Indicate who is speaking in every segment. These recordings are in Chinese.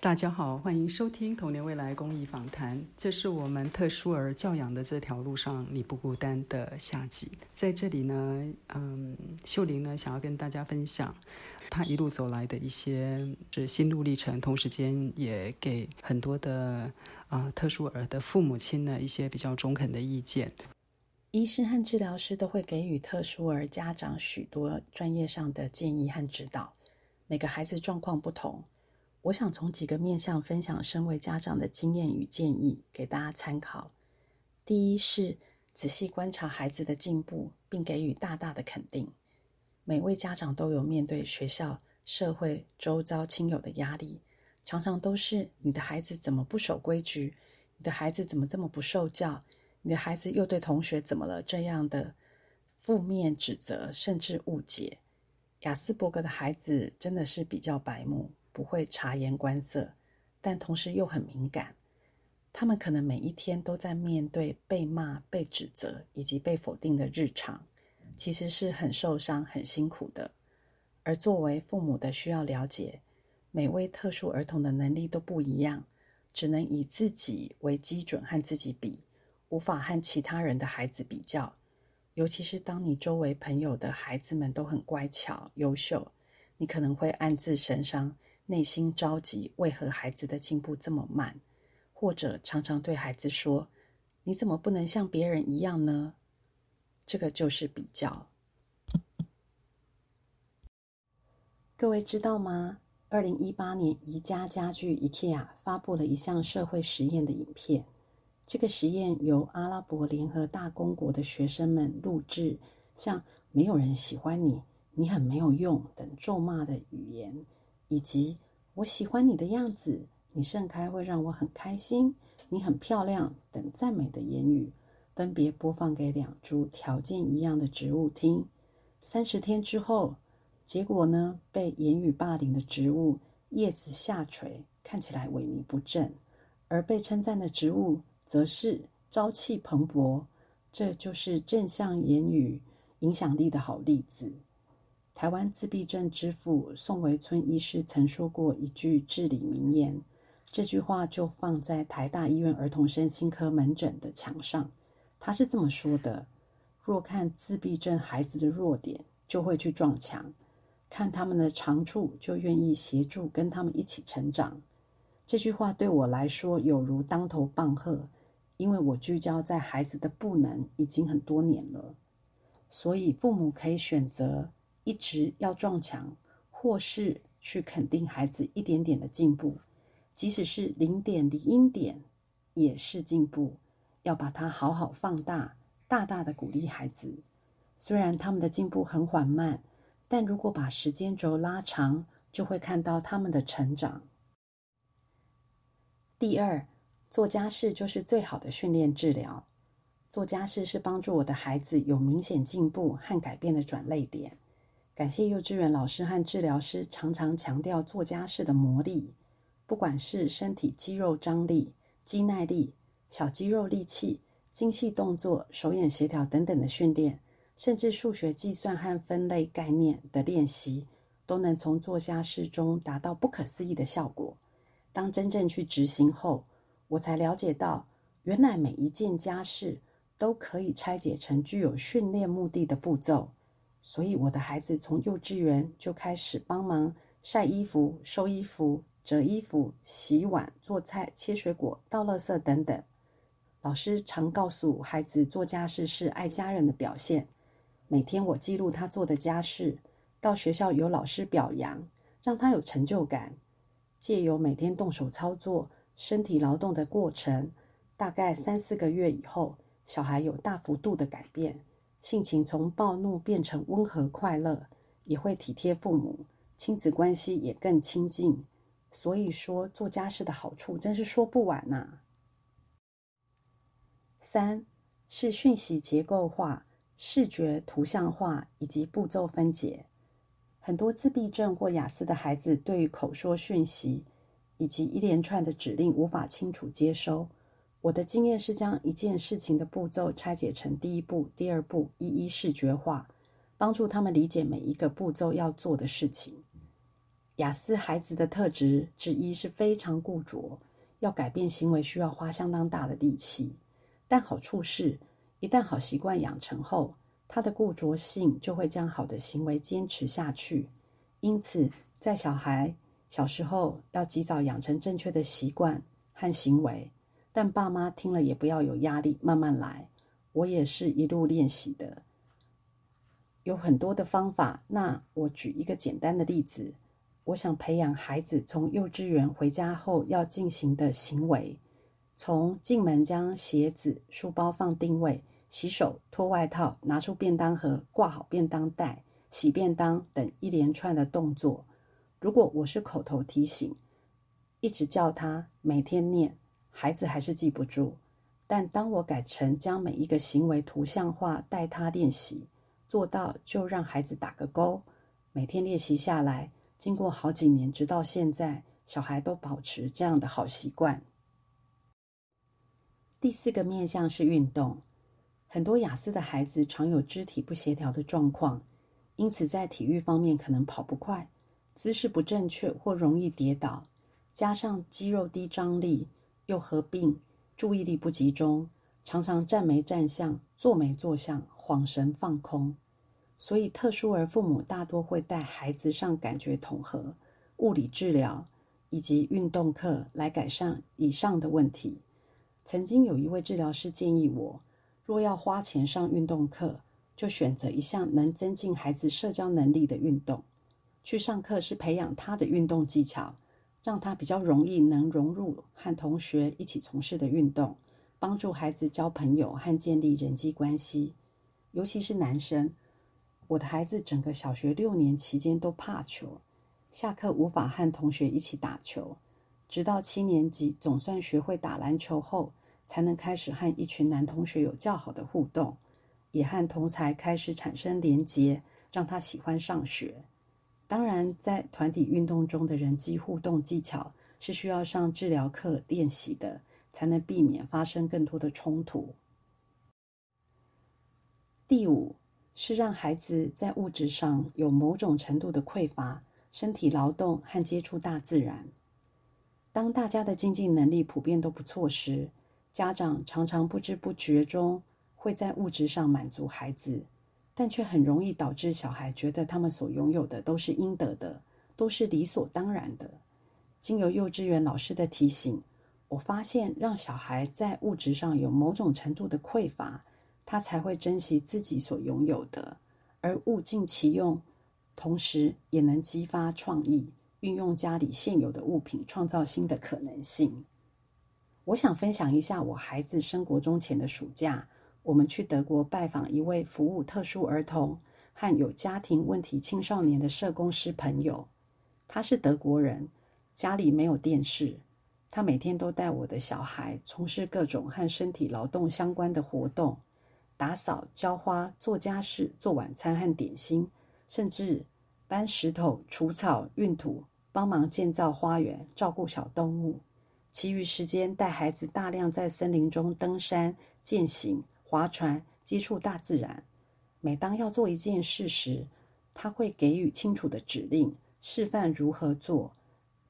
Speaker 1: 大家好，欢迎收听童年未来公益访谈。这是我们特殊儿教养的这条路上你不孤单的下集。在这里呢，嗯，秀玲呢想要跟大家分享她一路走来的一些是心路历程，同时间也给很多的啊特殊儿的父母亲呢一些比较中肯的意见。
Speaker 2: 医师和治疗师都会给予特殊儿家长许多专业上的建议和指导。每个孩子状况不同。我想从几个面向分享身为家长的经验与建议，给大家参考。第一是仔细观察孩子的进步，并给予大大的肯定。每位家长都有面对学校、社会、周遭亲友的压力，常常都是你的孩子怎么不守规矩？你的孩子怎么这么不受教？你的孩子又对同学怎么了？这样的负面指责，甚至误解。雅斯伯格的孩子真的是比较白目。不会察言观色，但同时又很敏感。他们可能每一天都在面对被骂、被指责以及被否定的日常，其实是很受伤、很辛苦的。而作为父母的，需要了解每位特殊儿童的能力都不一样，只能以自己为基准和自己比，无法和其他人的孩子比较。尤其是当你周围朋友的孩子们都很乖巧、优秀，你可能会暗自神伤。内心着急，为何孩子的进步这么慢？或者常常对孩子说：“你怎么不能像别人一样呢？”这个就是比较。各位知道吗？二零一八年，宜家家具 （IKEA） 发布了一项社会实验的影片。这个实验由阿拉伯联合大公国的学生们录制，像“没有人喜欢你”“你很没有用”等咒骂的语言。以及我喜欢你的样子，你盛开会让我很开心，你很漂亮等赞美的言语，分别播放给两株条件一样的植物听。三十天之后，结果呢？被言语霸凌的植物叶子下垂，看起来萎靡不振；而被称赞的植物则是朝气蓬勃。这就是正向言语影响力的好例子。台湾自闭症之父宋维村医师曾说过一句至理名言，这句话就放在台大医院儿童身心科门诊的墙上。他是这么说的：“若看自闭症孩子的弱点，就会去撞墙；看他们的长处，就愿意协助跟他们一起成长。”这句话对我来说有如当头棒喝，因为我聚焦在孩子的不能已经很多年了，所以父母可以选择。一直要撞墙，或是去肯定孩子一点点的进步，即使是零点零一点，也是进步。要把它好好放大，大大的鼓励孩子。虽然他们的进步很缓慢，但如果把时间轴拉长，就会看到他们的成长。第二，做家事就是最好的训练治疗。做家事是帮助我的孩子有明显进步和改变的转泪点。感谢幼稚园老师和治疗师常常强调做家事的魔力，不管是身体肌肉张力、肌耐力、小肌肉力气、精细动作、手眼协调等等的训练，甚至数学计算和分类概念的练习，都能从做家事中达到不可思议的效果。当真正去执行后，我才了解到，原来每一件家事都可以拆解成具有训练目的的步骤。所以，我的孩子从幼稚园就开始帮忙晒衣服、收衣服、折衣服、洗碗、做菜、切水果、倒垃圾等等。老师常告诉孩子，做家事是爱家人的表现。每天我记录他做的家事，到学校有老师表扬，让他有成就感。借由每天动手操作、身体劳动的过程，大概三四个月以后，小孩有大幅度的改变。性情从暴怒变成温和快乐，也会体贴父母，亲子关系也更亲近。所以说，做家事的好处真是说不完呐。三是讯息结构化、视觉图像化以及步骤分解。很多自闭症或雅思的孩子，对于口说讯息以及一连串的指令无法清楚接收，我的经验是将一件事情的步骤拆解成第一步、第二步，一一视觉化，帮助他们理解每一个步骤要做的事情。雅思孩子的特质之一是非常固着，要改变行为需要花相当大的力气。但好处是，一旦好习惯养成后，他的固着性就会将好的行为坚持下去。因此，在小孩小时候要及早养成正确的习惯和行为。但爸妈听了也不要有压力，慢慢来。我也是一路练习的，有很多的方法。那我举一个简单的例子，我想培养孩子从幼稚园回家后要进行的行为：从进门将鞋子、书包放定位、洗手、脱外套、拿出便当盒、挂好便当袋、洗便当等一连串的动作。如果我是口头提醒，一直叫他每天念。孩子还是记不住，但当我改成将每一个行为图像化，带他练习，做到就让孩子打个勾。每天练习下来，经过好几年，直到现在，小孩都保持这样的好习惯。第四个面向是运动，很多雅思的孩子常有肢体不协调的状况，因此在体育方面可能跑不快，姿势不正确或容易跌倒，加上肌肉低张力。又合并注意力不集中，常常站没站相，坐没坐相，恍神放空。所以特殊儿父母大多会带孩子上感觉统合、物理治疗以及运动课来改善以上的问题。曾经有一位治疗师建议我，若要花钱上运动课，就选择一项能增进孩子社交能力的运动。去上课是培养他的运动技巧。让他比较容易能融入和同学一起从事的运动，帮助孩子交朋友和建立人际关系，尤其是男生。我的孩子整个小学六年期间都怕球，下课无法和同学一起打球，直到七年级总算学会打篮球后，才能开始和一群男同学有较好的互动，也和同才开始产生连结，让他喜欢上学。当然，在团体运动中的人际互动技巧是需要上治疗课练习的，才能避免发生更多的冲突。第五是让孩子在物质上有某种程度的匮乏，身体劳动和接触大自然。当大家的经济能力普遍都不错时，家长常常不知不觉中会在物质上满足孩子。但却很容易导致小孩觉得他们所拥有的都是应得的，都是理所当然的。经由幼稚园老师的提醒，我发现让小孩在物质上有某种程度的匮乏，他才会珍惜自己所拥有的，而物尽其用，同时也能激发创意，运用家里现有的物品创造新的可能性。我想分享一下我孩子升国中前的暑假。我们去德国拜访一位服务特殊儿童和有家庭问题青少年的社工师朋友。他是德国人，家里没有电视。他每天都带我的小孩从事各种和身体劳动相关的活动，打扫、浇花、做家事、做晚餐和点心，甚至搬石头、除草、运土，帮忙建造花园、照顾小动物。其余时间带孩子大量在森林中登山、践行。划船，接触大自然。每当要做一件事时，他会给予清楚的指令，示范如何做，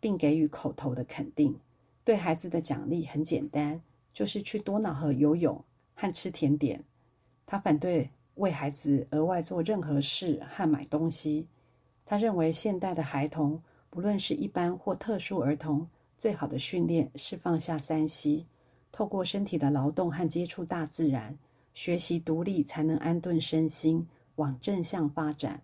Speaker 2: 并给予口头的肯定。对孩子的奖励很简单，就是去多瑙河游泳和吃甜点。他反对为孩子额外做任何事和买东西。他认为现代的孩童，不论是一般或特殊儿童，最好的训练是放下三息透过身体的劳动和接触大自然。学习独立才能安顿身心，往正向发展。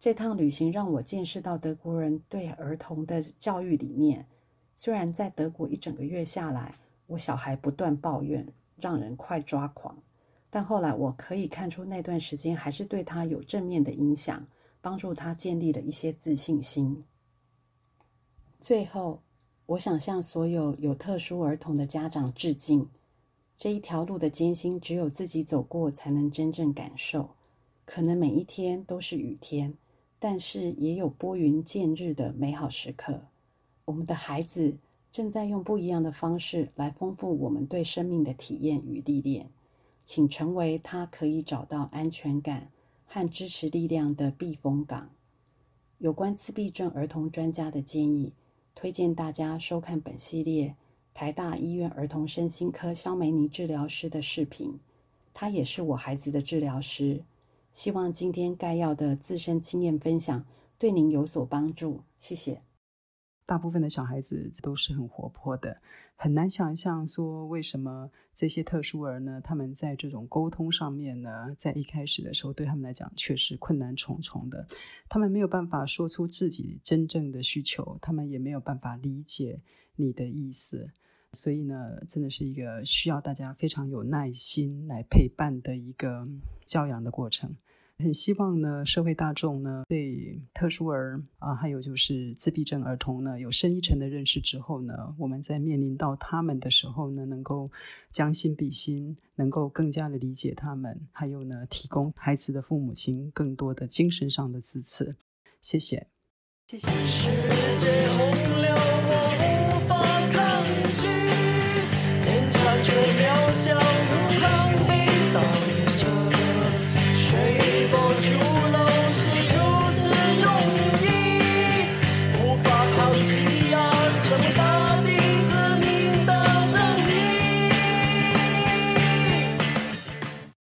Speaker 2: 这趟旅行让我见识到德国人对儿童的教育理念。虽然在德国一整个月下来，我小孩不断抱怨，让人快抓狂，但后来我可以看出那段时间还是对他有正面的影响，帮助他建立了一些自信心。最后，我想向所有有特殊儿童的家长致敬。这一条路的艰辛，只有自己走过才能真正感受。可能每一天都是雨天，但是也有拨云见日的美好时刻。我们的孩子正在用不一样的方式来丰富我们对生命的体验与历练。请成为他可以找到安全感和支持力量的避风港。有关自闭症儿童专家的建议，推荐大家收看本系列台大医院儿童身心科肖梅尼治疗师的视频。他也是我孩子的治疗师。希望今天概要的自身经验分享对您有所帮助。谢谢。
Speaker 1: 大部分的小孩子都是很活泼的，很难想象说为什么这些特殊儿呢？他们在这种沟通上面呢，在一开始的时候对他们来讲确实困难重重的。他们没有办法说出自己真正的需求，他们也没有办法理解你的意思。所以呢，真的是一个需要大家非常有耐心来陪伴的一个教养的过程。很希望呢，社会大众呢对特殊儿啊，还有就是自闭症儿童呢有深一层的认识之后呢，我们在面临到他们的时候呢，能够将心比心，能够更加的理解他们，还有呢，提供孩子的父母亲更多的精神上的支持。谢谢，谢谢。